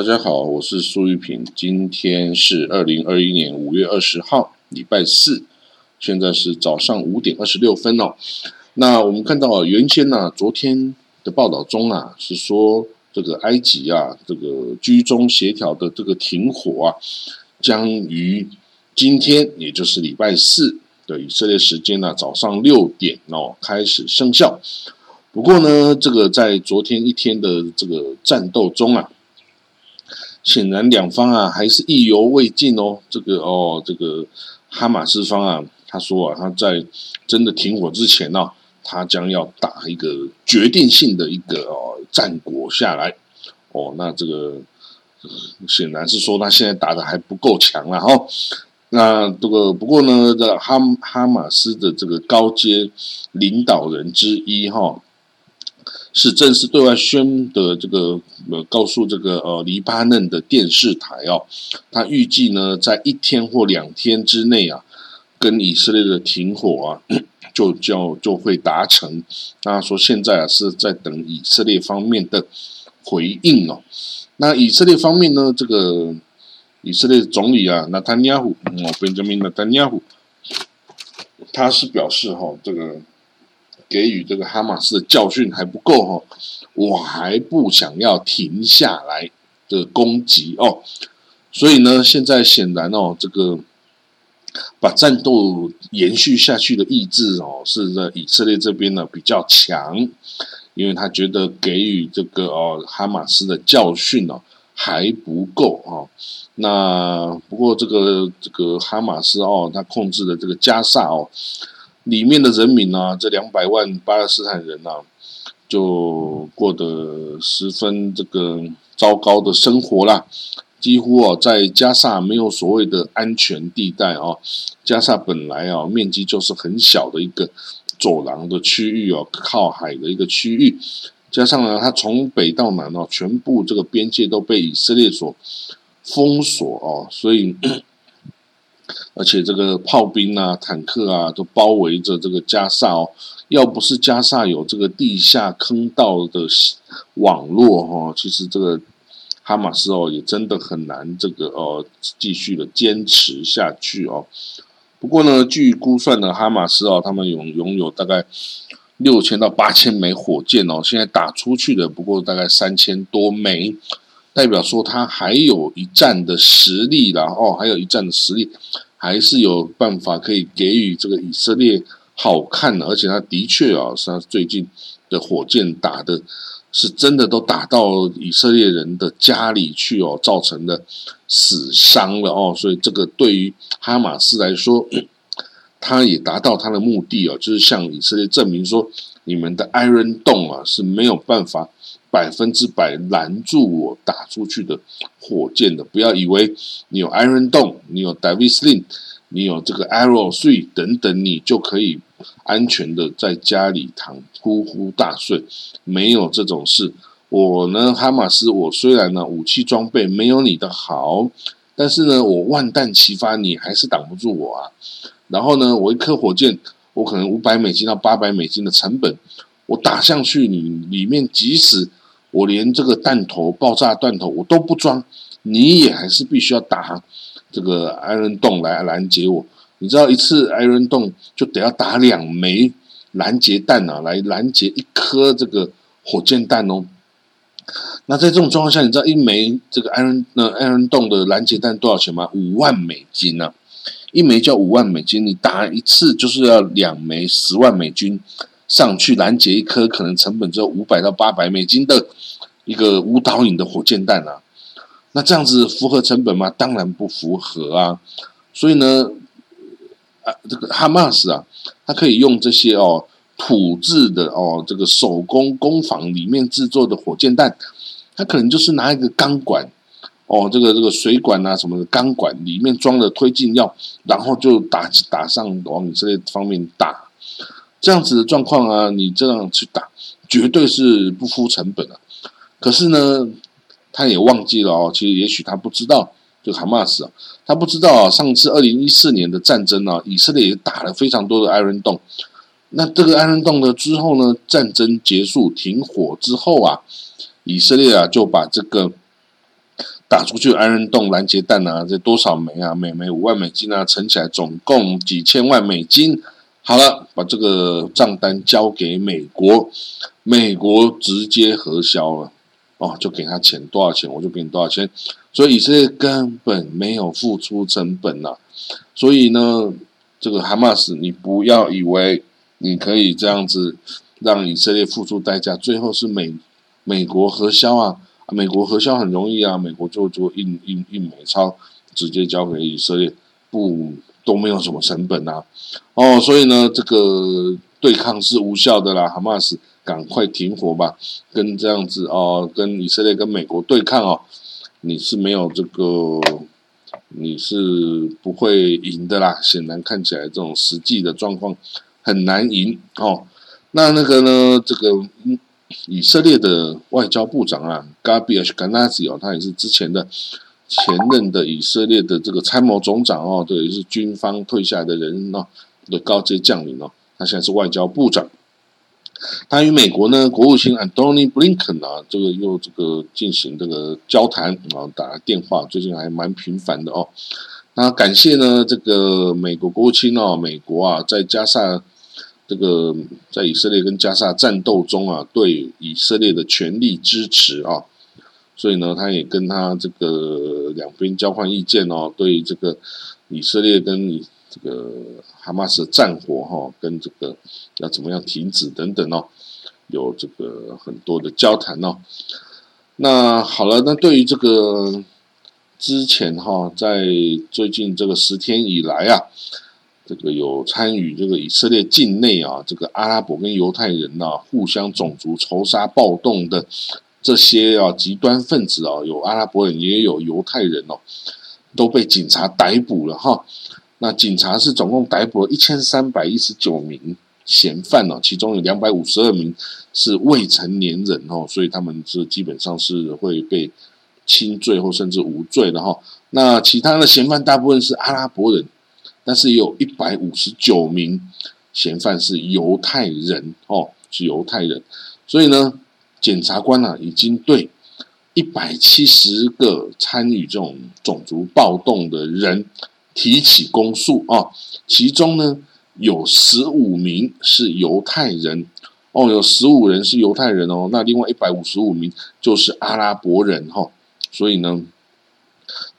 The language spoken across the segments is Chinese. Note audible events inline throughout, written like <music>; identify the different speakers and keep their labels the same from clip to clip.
Speaker 1: 大家好，我是苏玉平。今天是二零二一年五月二十号，礼拜四，现在是早上五点二十六分哦。那我们看到原先呢，昨天的报道中啊，是说这个埃及啊，这个居中协调的这个停火啊，将于今天，也就是礼拜四的以色列时间呢，早上六点哦开始生效。不过呢，这个在昨天一天的这个战斗中啊。显然两方啊还是意犹未尽哦。这个哦，这个哈马斯方啊，他说啊，他在真的停火之前呢，他将要打一个决定性的一个哦战果下来。哦，那这个显然是说他现在打的还不够强了哈。那这个不过呢，这哈哈马斯的这个高阶领导人之一哈。是正式对外宣的这个呃，告诉这个呃黎巴嫩的电视台哦，他预计呢在一天或两天之内啊，跟以色列的停火啊，<clears throat> 就叫就会达成。那说现在啊是在等以色列方面的回应哦。那以色列方面呢，这个以色列总理啊，纳坦尼亚胡哦，本杰明纳坦尼亚胡，他是表示哈这个。给予这个哈马斯的教训还不够哈，我还不想要停下来的攻击哦，所以呢，现在显然哦，这个把战斗延续下去的意志哦，是在以色列这边呢比较强，因为他觉得给予这个哦哈马斯的教训哦还不够哦。那不过这个这个哈马斯哦，他控制的这个加萨哦。里面的人民呢，这两百万巴勒斯坦人呐，就过得十分这个糟糕的生活啦。几乎哦，在加萨没有所谓的安全地带哦。加萨本来啊，面积就是很小的一个走廊的区域哦，靠海的一个区域。加上呢，它从北到南哦，全部这个边界都被以色列所封锁哦，所以。而且这个炮兵啊、坦克啊，都包围着这个加萨哦。要不是加萨有这个地下坑道的网络哈，其实这个哈马斯哦也真的很难这个哦继续的坚持下去哦。不过呢，据估算呢，哈马斯哦他们拥拥有大概六千到八千枚火箭哦，现在打出去的不过大概三千多枚，代表说他还有一战的实力啦哦，还有一战的实力。还是有办法可以给予这个以色列好看的，而且他的确啊，是他最近的火箭打的是真的都打到以色列人的家里去哦，造成的死伤了哦，所以这个对于哈马斯来说，他也达到他的目的哦，就是向以色列证明说，你们的 Iron Dome 啊是没有办法。百分之百拦住我打出去的火箭的，不要以为你有 Iron Dome，你有 David Sling，你有这个 Arrow Three 等等，你就可以安全的在家里躺呼呼大睡。没有这种事。我呢，哈马斯，我虽然呢武器装备没有你的好，但是呢，我万弹齐发，你还是挡不住我啊。然后呢，我一颗火箭，我可能五百美金到八百美金的成本，我打上去，你里面即使我连这个弹头、爆炸弹头我都不装，你也还是必须要打这个 Iron 洞来拦截我。你知道一次 Iron 洞就得要打两枚拦截弹啊，来拦截一颗这个火箭弹哦。那在这种状况下，你知道一枚这个 Iron 那 Iron 洞的拦截弹多少钱吗？五万美金呢，一枚叫五万美金，你打一次就是要两枚十万美金。上去拦截一颗可能成本只有五百到八百美金的一个无导引的火箭弹啊，那这样子符合成本吗？当然不符合啊。所以呢，啊，这个哈马斯啊，它可以用这些哦土制的哦这个手工工坊里面制作的火箭弹，它可能就是拿一个钢管哦，这个这个水管啊什么的钢管里面装了推进药，然后就打打上往以色列方面打。这样子的状况啊，你这样去打，绝对是不敷成本啊。可是呢，他也忘记了哦，其实也许他不知道，就哈马斯啊，他不知道啊，上次二零一四年的战争啊，以色列也打了非常多的 Iron 洞。那这个 Iron 洞呢之后呢，战争结束停火之后啊，以色列啊就把这个打出去，安人洞拦截弹啊，这多少枚啊？每枚五万美金啊，乘起来总共几千万美金。好了，把这个账单交给美国，美国直接核销了，哦，就给他钱，多少钱我就给你多少钱。所以以色列根本没有付出成本呐。所以呢，这个哈马斯，你不要以为你可以这样子让以色列付出代价，最后是美美国核销啊。美国核销很容易啊，美国就做印印印美钞，直接交给以色列，不都没有什么成本啊，哦，所以呢，这个对抗是无效的啦，哈马斯赶快停火吧，跟这样子哦，跟以色列跟美国对抗哦，你是没有这个，你是不会赢的啦，显然看起来这种实际的状况很难赢哦，那那个呢，这个。以色列的外交部长啊，Gabi Ashkenazi 哦，他也是之前的前任的以色列的这个参谋总长哦，对，是军方退下来的人哦的高阶将领哦，他现在是外交部长。他与美国呢国务卿 Antony Blinken 啊，这个又这个进行这个交谈啊，打电话，最近还蛮频繁的哦。那感谢呢这个美国国务卿哦，美国啊，在加上。这个在以色列跟加沙战斗中啊，对以色列的全力支持啊，所以呢，他也跟他这个两边交换意见哦，对这个以色列跟这个哈马斯的战火哈，跟这个要怎么样停止等等哦，有这个很多的交谈哦。那好了，那对于这个之前哈，在最近这个十天以来啊。这个有参与这个以色列境内啊，这个阿拉伯跟犹太人呐互相种族仇杀暴动的这些啊极端分子啊，有阿拉伯人也有犹太人哦，都被警察逮捕了哈。那警察是总共逮捕了一千三百一十九名嫌犯哦，其中有两百五十二名是未成年人哦，所以他们是基本上是会被轻罪或甚至无罪的哈。那其他的嫌犯大部分是阿拉伯人。但是也有一百五十九名嫌犯是犹太人哦，是犹太人，所以呢，检察官啊已经对一百七十个参与这种种族暴动的人提起公诉啊，其中呢有十五名是犹太人哦，有十五人是犹太人哦，那另外一百五十五名就是阿拉伯人哈，所以呢。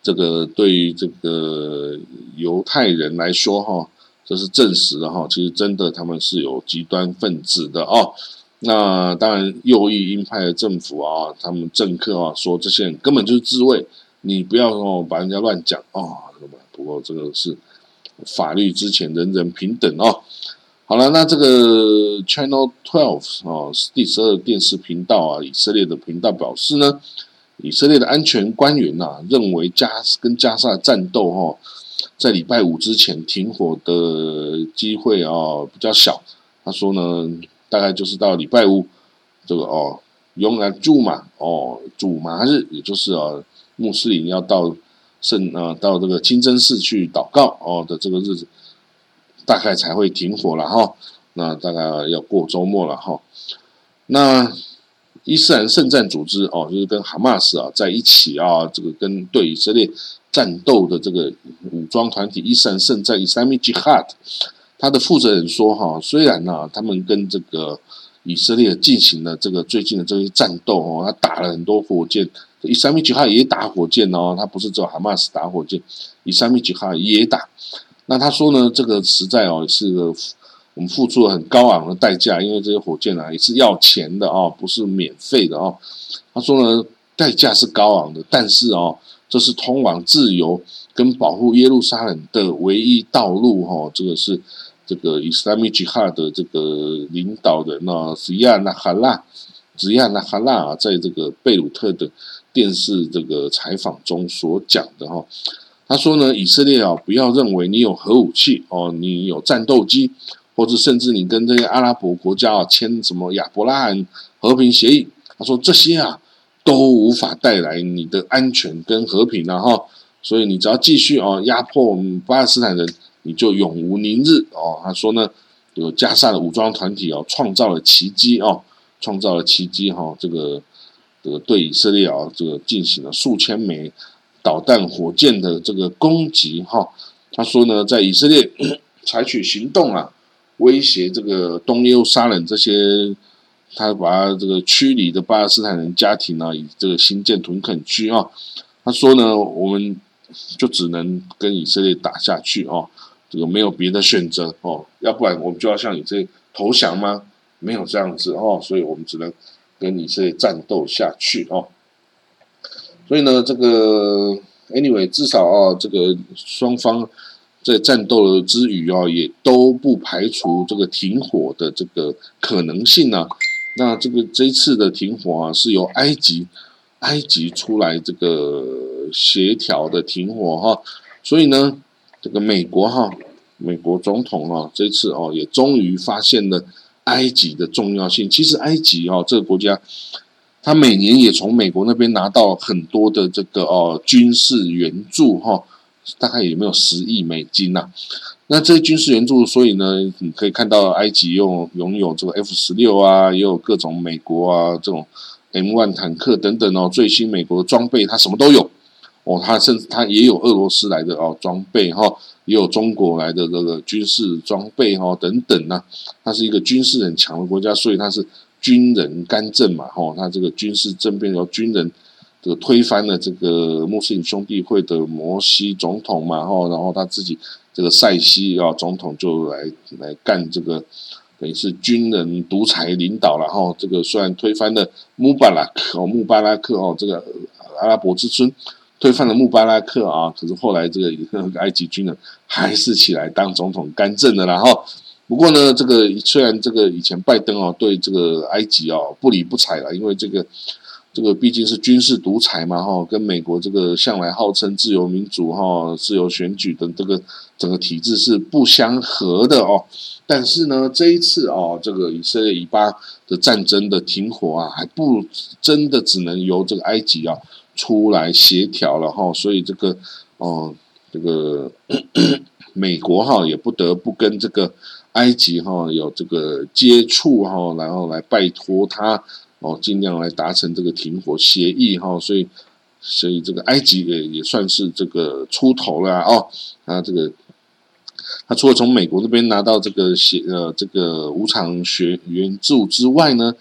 Speaker 1: 这个对于这个犹太人来说，哈，这是证实的哈。其实真的他们是有极端分子的哦。那当然，右翼鹰派的政府啊，他们政客啊，说这些人根本就是自卫，你不要哦把人家乱讲哦。不过这个是法律之前人人平等哦。好了，那这个 Channel Twelve 哦，第十二电视频道啊，以色列的频道表示呢。以色列的安全官员呐，认为加跟加沙战斗哈，在礼拜五之前停火的机会啊比较小。他说呢，大概就是到礼拜五这个哦，用来住嘛哦，主麻日，也就是啊，穆斯林要到圣啊到这个清真寺去祷告哦的这个日子，大概才会停火了哈。那大概要过周末了哈。那。伊斯兰圣战组织哦，就是跟哈马斯啊在一起啊，这个跟对以色列战斗的这个武装团体伊斯兰圣战 （Islamic Jihad），他的负责人说哈，虽然呢他们跟这个以色列进行了这个最近的这些战斗哦，他打了很多火箭，Islamic Jihad 也打火箭哦，他不是只有哈马斯打火箭，Islamic Jihad 也打。那他说呢，这个实在哦是个。我们付出了很高昂的代价，因为这些火箭啊也是要钱的哦，不是免费的哦。他说呢，代价是高昂的，但是哦，这是通往自由跟保护耶路撒冷的唯一道路哦。这个是这个伊斯兰米吉哈的这个领导人呢，是亚纳哈拉，吉亚纳哈拉啊，在这个贝鲁特的电视这个采访中所讲的哈。他说呢，以色列啊，不要认为你有核武器哦，你有战斗机。或者甚至你跟这些阿拉伯国家啊签什么亚伯拉罕和平协议，他说这些啊都无法带来你的安全跟和平啊哈，所以你只要继续哦压迫我们巴勒斯坦人，你就永无宁日哦。他说呢，有加沙的武装团体哦创造了奇迹哦，创造了奇迹哈，这个这个对以色列啊，这个进行了数千枚导弹、火箭的这个攻击哈。他说呢，在以色列 <coughs> 采取行动啊，威胁这个东耶路撒冷这些，他把这个区里的巴勒斯坦人家庭呢，以这个新建屯垦区啊。他说呢，我们就只能跟以色列打下去哦，这个没有别的选择哦，要不然我们就要向以色列投降吗？没有这样子哦，所以我们只能。跟以色列战斗下去哦，所以呢，这个 anyway 至少啊，这个双方在战斗之余啊，也都不排除这个停火的这个可能性啊。那这个这一次的停火啊，是由埃及埃及出来这个协调的停火哈。所以呢，这个美国哈，美国总统啊，这次哦也终于发现了。埃及的重要性，其实埃及哦，这个国家，它每年也从美国那边拿到很多的这个哦军事援助哈，大概有没有十亿美金呐？那这些军事援助，所以呢，你可以看到埃及拥拥有这个 F 十六啊，也有各种美国啊这种 M one 坦克等等哦，最新美国的装备，它什么都有哦，他甚至他也有俄罗斯来的哦装备哈。也有中国来的这个军事装备哈等等呢，它是一个军事很强的国家，所以它是军人干政嘛哈，它这个军事政变由军人这个推翻了这个穆斯林兄弟会的摩西总统嘛哈，然后他自己这个塞西啊总统就来来干这个等于是军人独裁领导了哈，这个虽然推翻了穆巴拉克哦穆巴拉克哦这个阿拉伯之春。推翻了穆巴拉克啊，可是后来这个埃及军人还是起来当总统干政的，然后不过呢，这个虽然这个以前拜登哦对这个埃及哦不理不睬了，因为这个这个毕竟是军事独裁嘛哈，跟美国这个向来号称自由民主哈、自由选举的这个整个体制是不相合的哦。但是呢，这一次哦，这个以色列以巴的战争的停火啊，还不真的只能由这个埃及啊。出来协调了哈，所以这个哦，这个美国哈也不得不跟这个埃及哈有这个接触哈，然后来拜托他哦，尽量来达成这个停火协议哈，所以所以这个埃及也也算是这个出头了哦，他这个他除了从美国那边拿到这个协呃这个无偿学援助之外呢，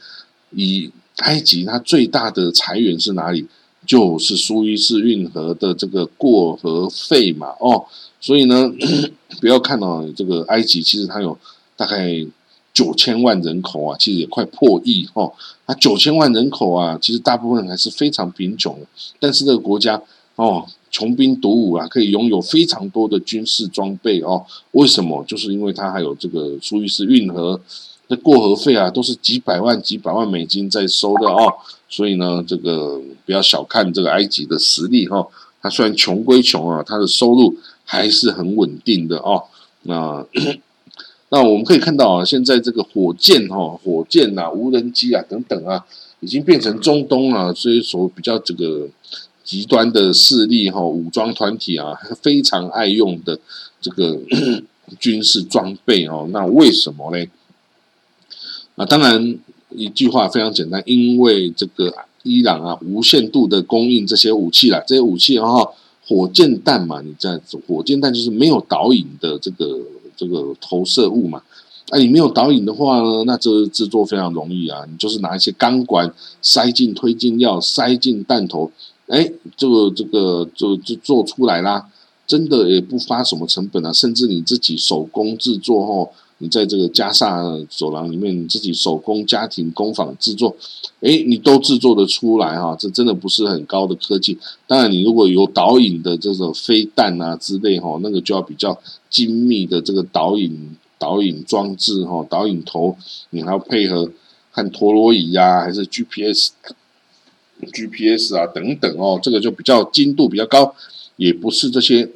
Speaker 1: 以埃及它最大的财源是哪里？就是苏伊士运河的这个过河费嘛，哦，所以呢，<clears throat> 不要看到这个埃及，其实它有大概九千万人口啊，其实也快破亿哦。它九千万人口啊，其实大部分还是非常贫穷，但是这个国家哦，穷兵黩武啊，可以拥有非常多的军事装备哦。为什么？就是因为它还有这个苏伊士运河的过河费啊，都是几百万、几百万美金在收的哦。所以呢，这个不要小看这个埃及的实力哈，它虽然穷归穷啊，它的收入还是很稳定的哦。那 <coughs> 那我们可以看到啊，现在这个火箭哈、火箭呐、无人机啊等等啊，已经变成中东啊，所以说比较这个极端的势力哈、武装团体啊，非常爱用的这个 <coughs> 军事装备哦。那为什么呢？啊，当然。一句话非常简单，因为这个伊朗啊，无限度的供应这些武器啦，这些武器然后，火箭弹嘛，你在火箭弹就是没有导引的这个这个投射物嘛，啊，你没有导引的话呢，那这制作非常容易啊，你就是拿一些钢管塞进推进药，塞进弹头，哎，这个这个就就做出来啦，真的也不花什么成本啊，甚至你自己手工制作后。你在这个加萨走廊里面，你自己手工家庭工坊制作，哎，你都制作的出来哈，这真的不是很高的科技。当然，你如果有导引的这种飞弹啊之类哈，那个就要比较精密的这个导引导引装置哈，导引头，你还要配合看陀螺仪呀，还是 GPS GPS 啊等等哦，这个就比较精度比较高，也不是这些。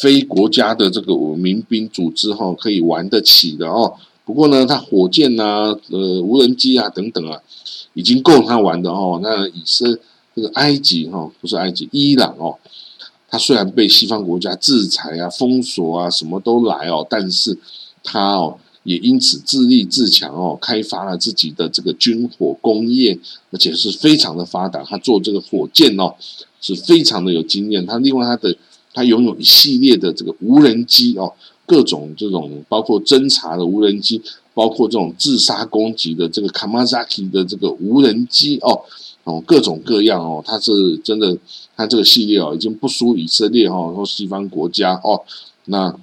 Speaker 1: 非国家的这个民兵组织哈，可以玩得起的哦。不过呢，它火箭呐、呃无人机啊等等啊，已经够他玩的哦。那以色这个埃及哈，不是埃及，伊朗哦，它虽然被西方国家制裁啊、封锁啊，什么都来哦，但是它哦也因此自立自强哦，开发了自己的这个军火工业，而且是非常的发达。他做这个火箭哦，是非常的有经验。他另外他的他拥有一系列的这个无人机哦，各种这种包括侦察的无人机，包括这种自杀攻击的这个 Kamazaki 的这个无人机哦，哦各种各样哦，他是真的，他这个系列哦，已经不输以色列哈或西方国家哦，那。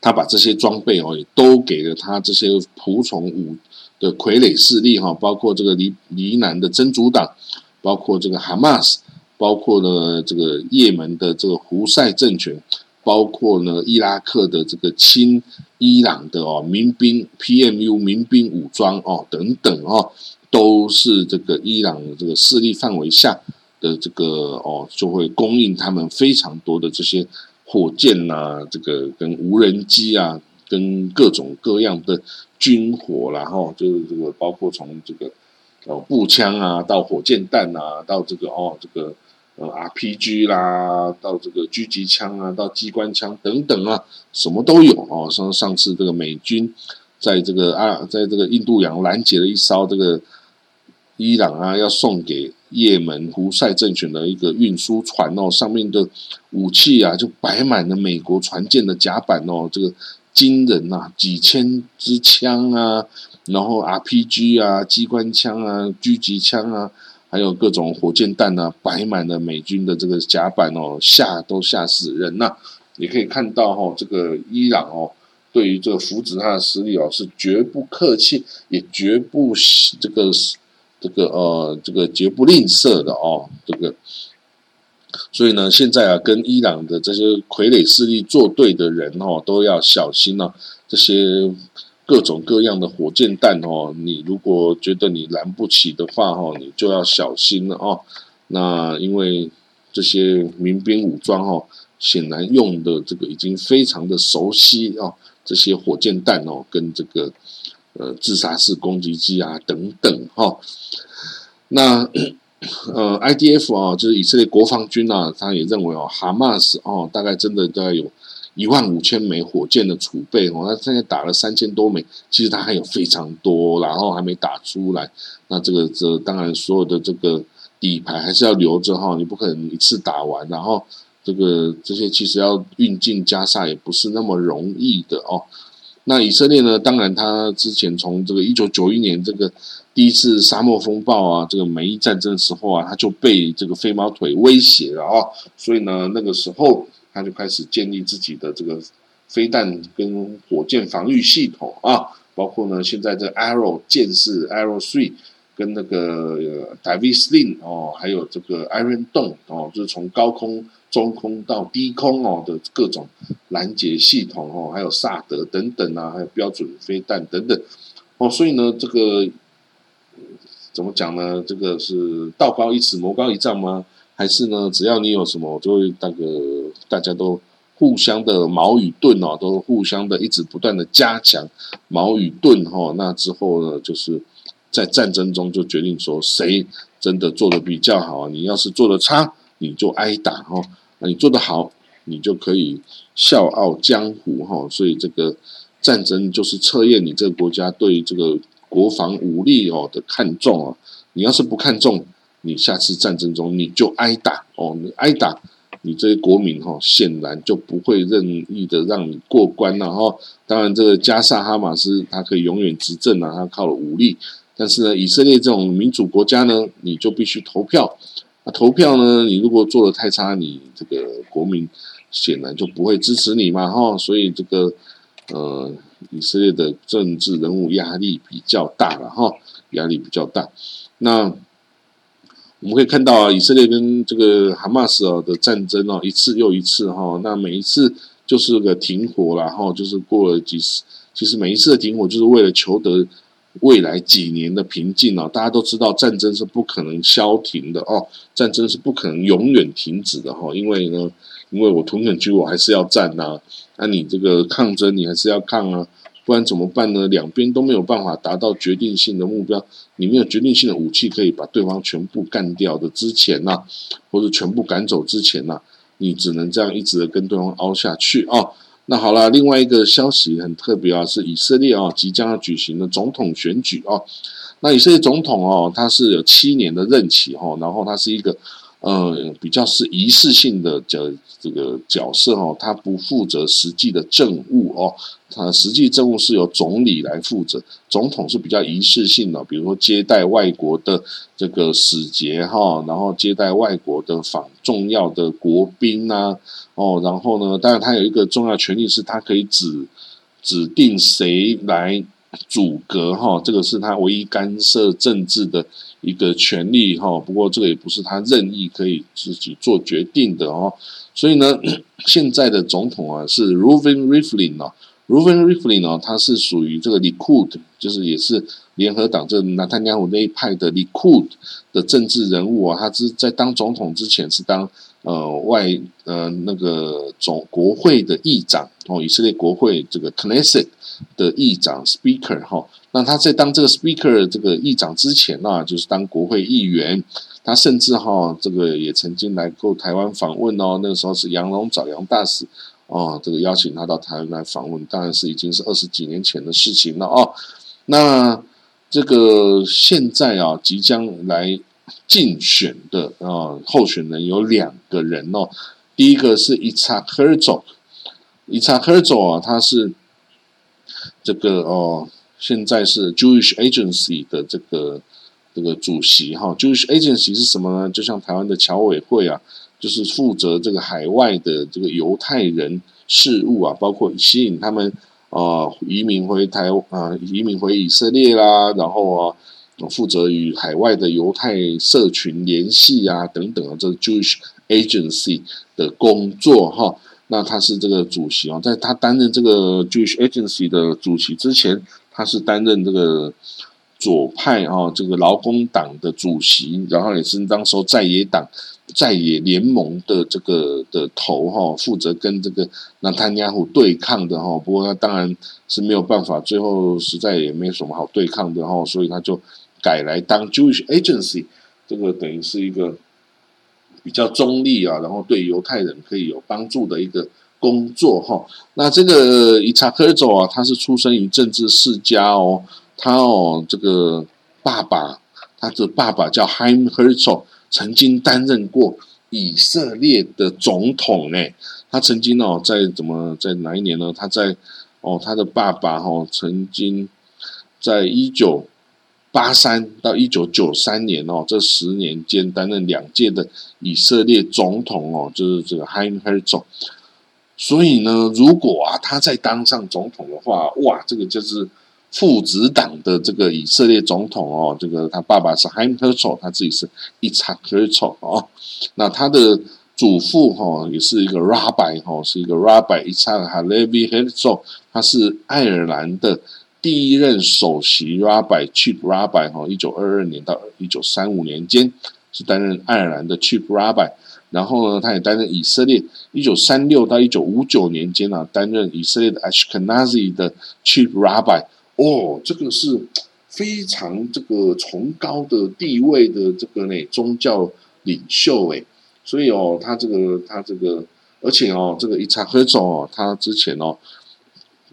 Speaker 1: 他把这些装备哦，也都给了他这些仆从武的傀儡势力哈，包括这个黎黎南的真主党，包括这个哈马斯，包括呢这个也门的这个胡塞政权，包括呢伊拉克的这个亲伊朗的哦民兵 PMU 民兵武装哦等等哦，都是这个伊朗的这个势力范围下的这个哦，就会供应他们非常多的这些。火箭呐，这个跟无人机啊，跟各种各样的军火，然后就是这个包括从这个哦步枪啊，到火箭弹啊，到这个哦这个呃 RPG 啦，到这个狙击枪啊，到机关枪等等啊，什么都有哦。上上次这个美军在这个啊，在这个印度洋拦截了一艘这个伊朗啊，要送给。也门胡塞政权的一个运输船哦，上面的武器啊，就摆满了美国船舰的甲板哦，这个惊人呐，几千支枪啊，然后 RPG 啊，机关枪啊，狙击枪啊，还有各种火箭弹啊，摆满了美军的这个甲板哦，吓都吓死人呐！你可以看到哈，这个伊朗哦，对于这个扶植他的实力哦，是绝不客气，也绝不这个。这个呃，这个绝不吝啬的哦，这个，所以呢，现在啊，跟伊朗的这些傀儡势力作对的人哦，都要小心了。这些各种各样的火箭弹哦，你如果觉得你拦不起的话哦，你就要小心了哦。那因为这些民兵武装哦，显然用的这个已经非常的熟悉哦，这些火箭弹哦，跟这个。呃，自杀式攻击机啊，等等哈。那呃，IDF 啊，就是以色列国防军啊，他也认为哦，哈马斯哦，大概真的大概有一万五千枚火箭的储备哦。那现在打了三千多枚，其实他还有非常多，然后还没打出来。那这个这当然所有的这个底牌还是要留着哈，你不可能一次打完。然后这个这些其实要运进加沙也不是那么容易的哦。那以色列呢？当然，他之前从这个一九九一年这个第一次沙漠风暴啊，这个美伊战争时候啊，他就被这个飞毛腿威胁了啊，所以呢，那个时候他就开始建立自己的这个飞弹跟火箭防御系统啊，包括呢，现在这 Arrow 剑士 Arrow Three 跟那个 Davis Sling 哦，还有这个 Iron Dome 哦，就是从高空。中空到低空哦的各种拦截系统哦，还有萨德等等啊，还有标准飞弹等等哦，所以呢，这个怎么讲呢？这个是道高一尺，魔高一丈吗？还是呢，只要你有什么，我就会那个大家都互相的矛与盾哦，都互相的一直不断的加强矛与盾哈。那之后呢，就是在战争中就决定说谁真的做的比较好。你要是做的差，你就挨打哦。那你做得好，你就可以笑傲江湖哈。所以这个战争就是测验你这个国家对这个国防武力哦的看重哦。你要是不看重，你下次战争中你就挨打哦。你挨打，你这些国民哈显然就不会任意的让你过关了哈。当然，这个加萨哈马斯他可以永远执政啊，他靠了武力。但是呢，以色列这种民主国家呢，你就必须投票。那投票呢？你如果做的太差，你这个国民显然就不会支持你嘛，哈。所以这个呃，以色列的政治人物压力比较大了，哈，压力比较大。那我们可以看到啊，以色列跟这个哈马斯的战争哦，一次又一次哈。那每一次就是个停火然后就是过了几十，其实每一次的停火就是为了求得。未来几年的平静哦，大家都知道战争是不可能消停的哦，战争是不可能永远停止的哈，因为呢，因为我屯垦区我还是要战呐，那你这个抗争你还是要抗啊，不然怎么办呢？两边都没有办法达到决定性的目标，你没有决定性的武器可以把对方全部干掉的之前呐，或者全部赶走之前呐，你只能这样一直的跟对方凹下去啊。那好了，另外一个消息很特别啊，是以色列啊即将要举行的总统选举啊。那以色列总统哦，他是有七年的任期哦，然后他是一个。呃，比较是仪式性的角这个角色哦，他不负责实际的政务哦，他实际政务是由总理来负责，总统是比较仪式性的，比如说接待外国的这个使节哈，然后接待外国的访重要的国宾呐，哦，然后呢，当然他有一个重要权利是，他可以指指定谁来阻隔哈，这个是他唯一干涉政治的。一个权利哈，不过这个也不是他任意可以自己做决定的哦。所以呢，<clears throat> 现在的总统啊是 Ruven Rivlin 哦，Reuven Rivlin 哦，他是属于这个 Likud，就是也是联合党这纳坦尼亚胡那一派的 Likud 的政治人物啊。他是在当总统之前是当呃外呃那个总国会的议长哦，以色列国会这个 Knesset 的议长 Speaker 哈。那他在当这个 speaker 这个议长之前呢，就是当国会议员，他甚至哈这个也曾经来过台湾访问哦。那个时候是杨龙找杨大使哦，这个邀请他到台湾来访问，当然是已经是二十几年前的事情了哦。那这个现在啊，即将来竞选的啊候选人有两个人哦。第一个是伊查赫尔佐，伊查赫尔佐啊，他是这个哦。现在是 Jewish Agency 的这个这个主席哈，Jewish Agency 是什么呢？就像台湾的侨委会啊，就是负责这个海外的这个犹太人事务啊，包括吸引他们啊移民回台啊移民回以色列啦，然后啊负责与海外的犹太社群联系啊等等啊，这 Jewish Agency 的工作哈。那他是这个主席啊，在他担任这个 Jewish Agency 的主席之前。他是担任这个左派啊，这个劳工党的主席，然后也是当时候在野党在野联盟的这个的头哈，负责跟这个纳坦亚胡对抗的哈。不过他当然是没有办法，最后实在也没什么好对抗的哈，所以他就改来当 Jewish Agency，这个等于是一个比较中立啊，然后对犹太人可以有帮助的一个。工作哈，那这个伊查克尔佐啊，他是出生于政治世家哦，他哦这个爸爸，他的爸爸叫 Haim h e r z o 曾经担任过以色列的总统呢。他曾经哦在怎么在哪一年呢？他在哦他的爸爸哈曾经在一九八三到一九九三年哦这十年间担任两届的以色列总统哦，就是这个 Haim Herzog。所以呢，如果啊，他再当上总统的话，哇，这个就是父子党的这个以色列总统哦。这个他爸爸是 Haim Herzog，他自己是 Itzhak Herzog 哦。那他的祖父哈也是一个 Rabbi 哈，是一个 Rabbi Itzhak Halevi Herzog，他是爱尔兰的第一任首席 Rabbi Chief Rabbi 哈，一九二二年到一九三五年间是担任爱尔兰的 Chief Rabbi。然后呢，他也担任以色列一九三六到一九五九年间啊，担任以色列的 Ashkenazi 的 Chief Rabbi。哦，这个是非常这个崇高的地位的这个呢宗教领袖诶。所以哦，他这个他这个，而且哦，这个伊查赫总哦，他之前哦，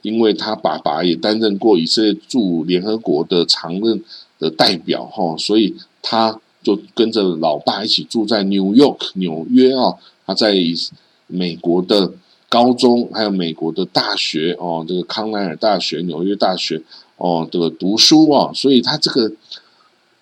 Speaker 1: 因为他爸爸也担任过以色列驻联合国的常任的代表哈，所以他。就跟着老爸一起住在 New York 纽约啊，他在美国的高中，还有美国的大学哦，这个康奈尔大学、纽约大学哦，这个读书啊，所以他这个，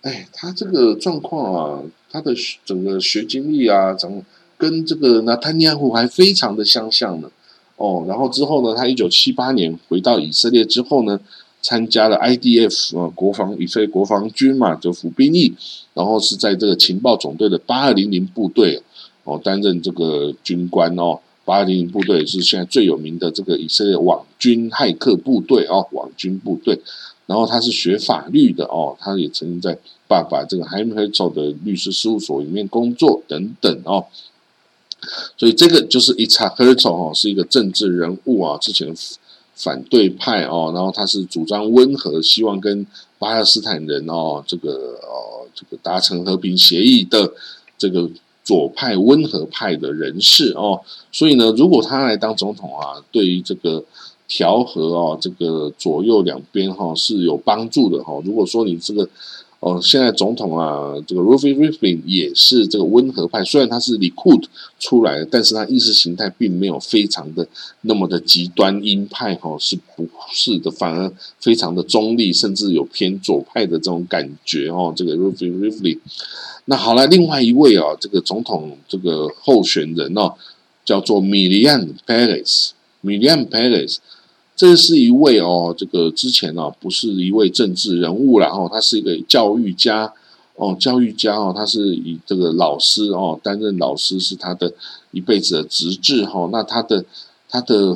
Speaker 1: 哎，他这个状况啊，他的整个学经历啊，怎么跟这个纳坦尼亚胡还非常的相像呢。哦，然后之后呢，他一九七八年回到以色列之后呢。参加了 IDF 啊，国防以色列国防军嘛，就服兵役，然后是在这个情报总队的八二零零部队哦，担任这个军官哦。八二零零部队是现在最有名的这个以色列网军骇客部队哦，网军部队。然后他是学法律的哦，他也曾经在爸爸这个 Haim p e r 的律师事务所里面工作等等哦。所以这个就是 Itzhak Herzog 哦，是一个政治人物啊，之前。反对派哦，然后他是主张温和，希望跟巴勒斯坦人哦，这个哦，这个达成和平协议的这个左派温和派的人士哦，所以呢，如果他来当总统啊，对于这个调和哦，这个左右两边哈是有帮助的哈。如果说你这个哦，现在总统啊，这个 Rufi Riflin 也是这个温和派，虽然他是 Likud 出来的，但是他意识形态并没有非常的那么的极端鹰派哈，是不是的？反而非常的中立，甚至有偏左派的这种感觉哦。这个 Rufi Riflin，那好了，另外一位啊，这个总统这个候选人哦，叫做 Milian Perez，Milian Paris。这是一位哦，这个之前呢不是一位政治人物然后他是一个教育家哦，教育家哦，他是以这个老师哦，担任老师是他的一辈子的职志哈。那他的他的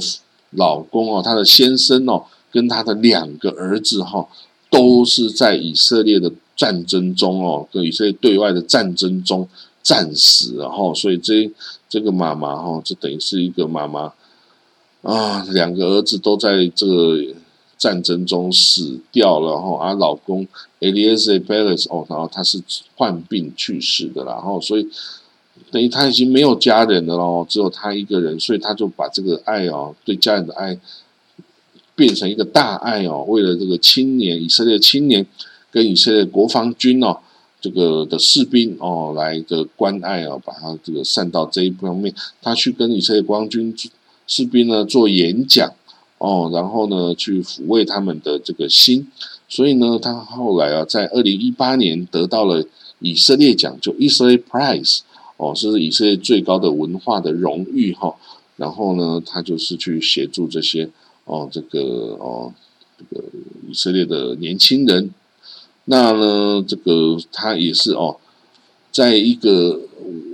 Speaker 1: 老公哦，他的先生哦，跟他的两个儿子哈，都是在以色列的战争中哦，跟以色列对外的战争中战死然后，所以这这个妈妈哈，这等于是一个妈妈。啊，两个儿子都在这个战争中死掉了哈，啊老公 Elias Perez 哦，然后他是患病去世的然后所以等于他已经没有家人了咯，只有他一个人，所以他就把这个爱哦，对家人的爱变成一个大爱哦，为了这个青年以色列青年跟以色列国防军哦，这个的士兵哦来的关爱哦，把他这个散到这一方面，他去跟以色列国防军。士兵呢做演讲哦，然后呢去抚慰他们的这个心，所以呢他后来啊在二零一八年得到了以色列奖，就 Israel Prize 哦，是以色列最高的文化的荣誉哈。然后呢他就是去协助这些哦这个哦这个以色列的年轻人，那呢这个他也是哦，在一个。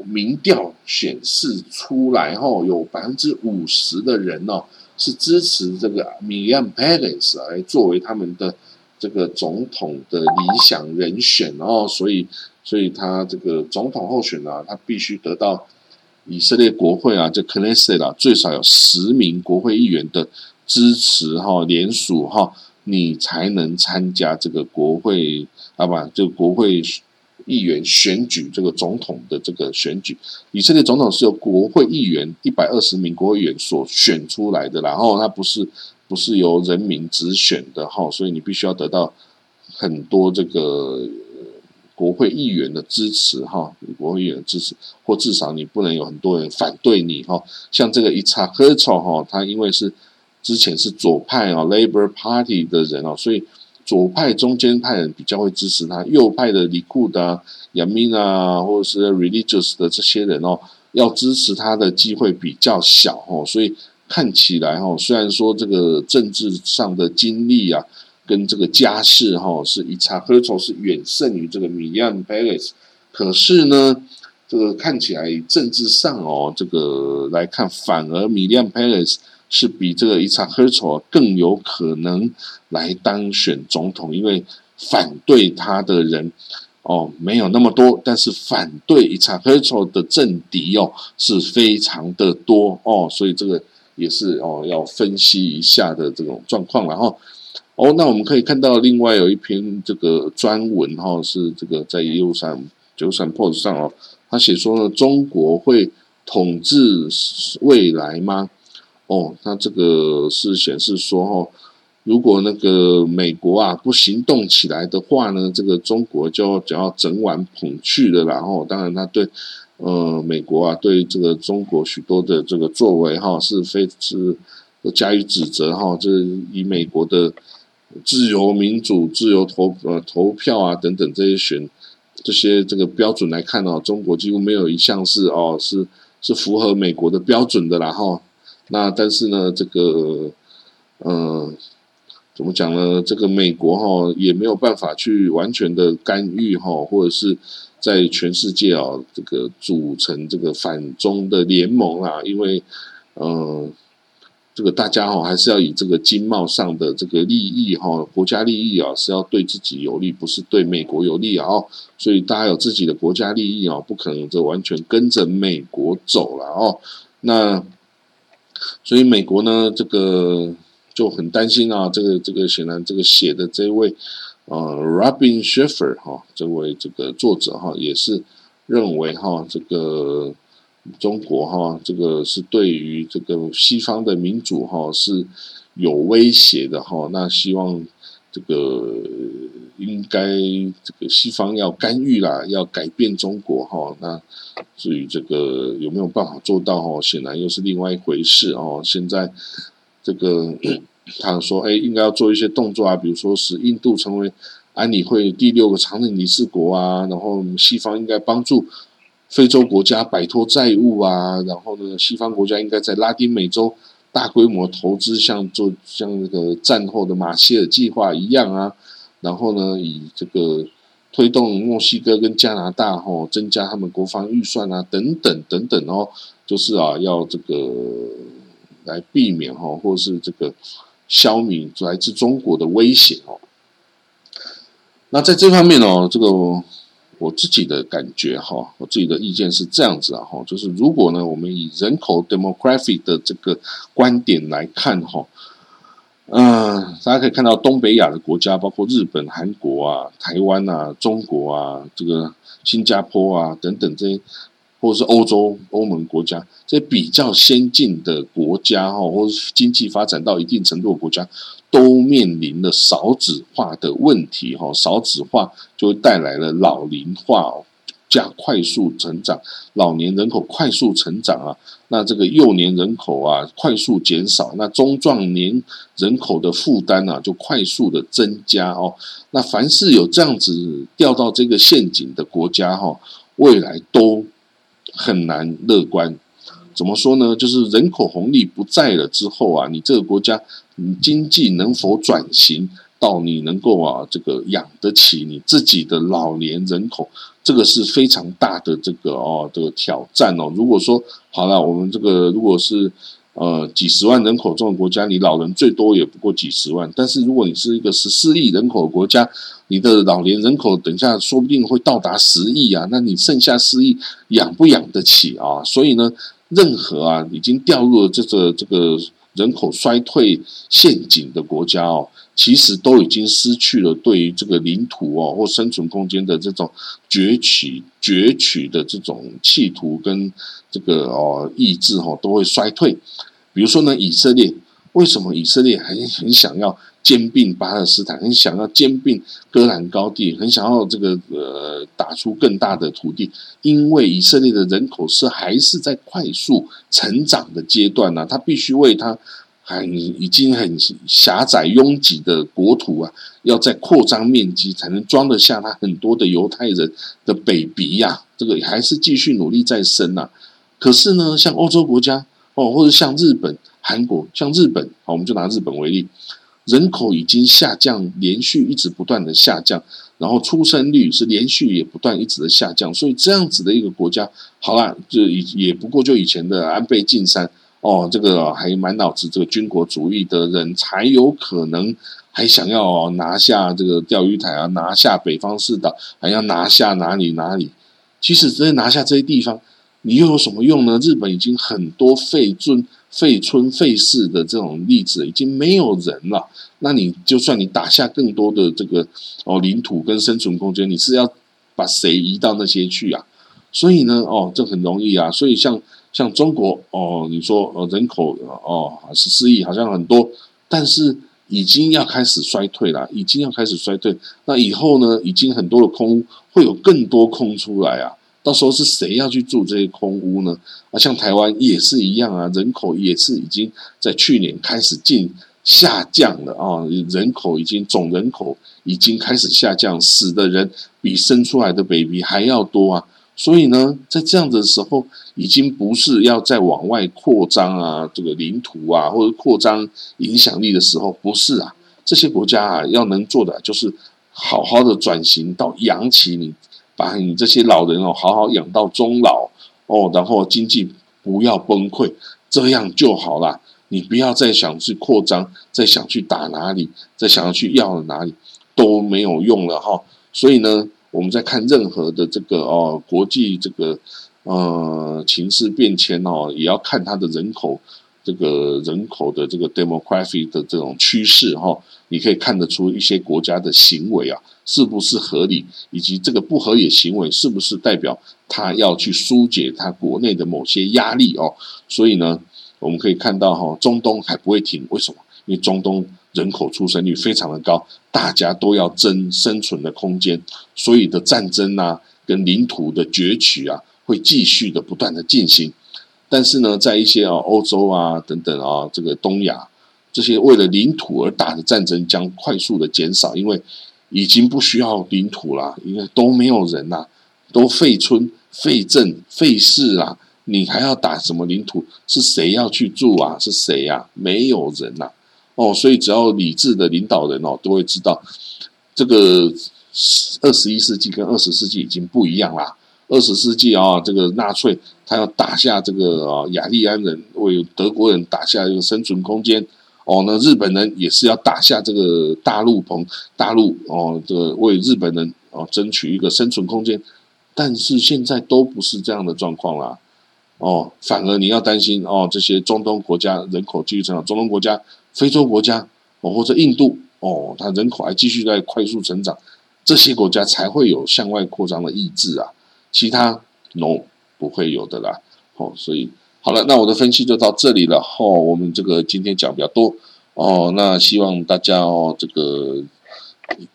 Speaker 1: 民调显示出来后，有百分之五十的人哦是支持这个米安佩雷斯来作为他们的这个总统的理想人选哦，所以，所以他这个总统候选啊，他必须得到以色列国会啊，这 Knesset 啊，最少有十名国会议员的支持哈，联署哈，你才能参加这个国会啊，不，就国会。议员选举这个总统的这个选举，以色列总统是由国会议员一百二十名国会议员所选出来的，然后他不是不是由人民直选的哈，所以你必须要得到很多这个国会议员的支持哈，国会议员支持，或至少你不能有很多人反对你哈。像这个伊查赫丑哈，他因为是之前是左派啊 Labor Party 的人哦，所以。左派、中间派人比较会支持他，右派的李库的、亚明啊，或者是 religious 的这些人哦，要支持他的机会比较小哦。所以看起来哈，虽然说这个政治上的经历啊，跟这个家世哈，是一查赫丑是远胜于这个米利安·佩雷斯，可是呢，这个看起来政治上哦，这个来看，反而米利安·佩雷斯。是比这个伊查赫丑更有可能来当选总统，因为反对他的人哦没有那么多，但是反对伊查赫丑的政敌哦是非常的多哦，所以这个也是哦要分析一下的这种状况。然后哦，那我们可以看到另外有一篇这个专文哈，是这个在优山九山 post 上哦，他写说呢，中国会统治未来吗？哦，那这个是显示说，哈，如果那个美国啊不行动起来的话呢，这个中国就就要整碗捧去的。然后，当然他对，呃，美国啊对这个中国许多的这个作为哈是非是加以指责哈。这以美国的自由民主、自由投呃投票啊等等这些选这些这个标准来看哦，中国几乎没有一项是哦是是符合美国的标准的，然后。那但是呢，这个，嗯，怎么讲呢？这个美国哈也没有办法去完全的干预哈，或者是在全世界啊这个组成这个反中的联盟啊，因为，嗯，这个大家哈还是要以这个经贸上的这个利益哈，国家利益啊是要对自己有利，不是对美国有利啊，所以大家有自己的国家利益啊，不可能就完全跟着美国走了哦，那。所以美国呢，这个就很担心啊。这个这个显然，这个写的这位呃，Robin Schiffer 哈，这位这个作者哈，也是认为哈，这个中国哈，这个是对于这个西方的民主哈是有威胁的哈。那希望这个应该这个西方要干预啦，要改变中国哈。那至于这个有没有办法做到哈，显然又是另外一回事哦。现在这个 <coughs> 他说，哎，应该要做一些动作啊，比如说使印度成为。安理会第六个常任理事国啊，然后西方应该帮助非洲国家摆脱债务啊，然后呢，西方国家应该在拉丁美洲大规模投资，像做像那个战后的马歇尔计划一样啊，然后呢，以这个推动墨西哥跟加拿大哈增加他们国防预算啊，等等等等哦，就是啊，要这个来避免哈，或是这个消弭来自中国的威胁哦。那在这方面哦，这个我自己的感觉哈，我自己的意见是这样子啊哈，就是如果呢，我们以人口 demography 的这个观点来看哈，嗯，大家可以看到东北亚的国家，包括日本、韩国啊、台湾啊、中国啊、这个新加坡啊等等这些，或者是欧洲欧盟国家这些比较先进的国家哈，或者经济发展到一定程度的国家。都面临了少子化的问题，哈，少子化就会带来了老龄化，加快速成长，老年人口快速成长啊，那这个幼年人口啊快速减少，那中壮年人口的负担呢就快速的增加哦，那凡是有这样子掉到这个陷阱的国家哈，未来都很难乐观。怎么说呢？就是人口红利不在了之后啊，你这个国家，你经济能否转型到你能够啊，这个养得起你自己的老年人口，这个是非常大的这个哦的挑战哦。如果说好了，我们这个如果是呃几十万人口这种国家，你老人最多也不过几十万，但是如果你是一个十四亿人口的国家，你的老年人口等一下说不定会到达十亿啊，那你剩下四亿养不养得起啊？所以呢？任何啊，已经掉入了这个这个人口衰退陷阱的国家哦，其实都已经失去了对于这个领土哦或生存空间的这种攫取攫取的这种企图跟这个哦意志哈，都会衰退。比如说呢，以色列为什么以色列很很想要？兼并巴勒斯坦，很想要兼并戈兰高地，很想要这个呃打出更大的土地，因为以色列的人口是还是在快速成长的阶段呢，他必须为他很已经很狭窄拥挤的国土啊，要在扩张面积，才能装得下他很多的犹太人的 baby 呀，这个还是继续努力在生呐。可是呢，像欧洲国家哦，或者像日本、韩国，像日本，好，我们就拿日本为例。人口已经下降，连续一直不断的下降，然后出生率是连续也不断一直的下降，所以这样子的一个国家，好了，就也也不过就以前的安倍晋三哦，这个还满脑子这个军国主义的人才有可能还想要拿下这个钓鱼台啊，拿下北方四岛，还要拿下哪里哪里？其实直接拿下这些地方，你又有什么用呢？日本已经很多废尊。废村废市的这种例子已经没有人了，那你就算你打下更多的这个哦领土跟生存空间，你是要把谁移到那些去啊？所以呢，哦，这很容易啊。所以像像中国哦，你说呃人口哦十四亿好像很多，但是已经要开始衰退了，已经要开始衰退。那以后呢，已经很多的空屋会有更多空出来啊。到时候是谁要去住这些空屋呢？啊，像台湾也是一样啊，人口也是已经在去年开始进下降了啊，人口已经总人口已经开始下降，死的人比生出来的 baby 还要多啊。所以呢，在这样的时候，已经不是要再往外扩张啊，这个领土啊，或者扩张影响力的时候，不是啊。这些国家啊，要能做的就是好好的转型到养起你。把你这些老人哦好好养到终老哦，然后经济不要崩溃，这样就好了。你不要再想去扩张，再想去打哪里，再想要去要了哪里都没有用了哈。所以呢，我们在看任何的这个哦国际这个呃情势变迁哦，也要看它的人口这个人口的这个 demography 的这种趋势哈，你可以看得出一些国家的行为啊是不是合理，以及这个不合理的行为是不是代表他要去疏解他国内的某些压力哦。所以呢，我们可以看到哈，中东还不会停，为什么？因为中东人口出生率非常的高，大家都要争生存的空间，所以的战争啊，跟领土的攫取啊，会继续的不断的进行。但是呢，在一些啊欧洲啊等等啊这个东亚这些为了领土而打的战争将快速的减少，因为已经不需要领土了，因为都没有人呐，都废村废镇废市啦，你还要打什么领土？是谁要去住啊？是谁呀？没有人呐，哦，所以只要理智的领导人哦，都会知道这个二十一世纪跟二十世纪已经不一样啦。二十世纪啊，这个纳粹他要打下这个啊雅利安人，为德国人打下一个生存空间。哦，那日本人也是要打下这个大陆棚，大陆哦，这个为日本人哦争取一个生存空间。但是现在都不是这样的状况啦。哦，反而你要担心哦，这些中东国家人口继续成长，中东国家、非洲国家哦，或者印度哦，它人口还继续在快速成长，这些国家才会有向外扩张的意志啊。其他 no 不会有的啦，哦，所以好了，那我的分析就到这里了。哦，我们这个今天讲比较多哦，那希望大家哦，这个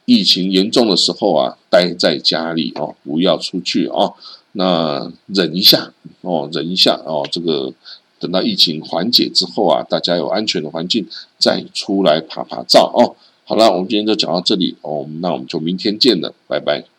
Speaker 1: 疫情严重的时候啊，待在家里哦，不要出去哦，那忍一下哦，忍一下哦，这个等到疫情缓解之后啊，大家有安全的环境再出来爬爬照哦。好了，我们今天就讲到这里哦，那我们就明天见了，拜拜。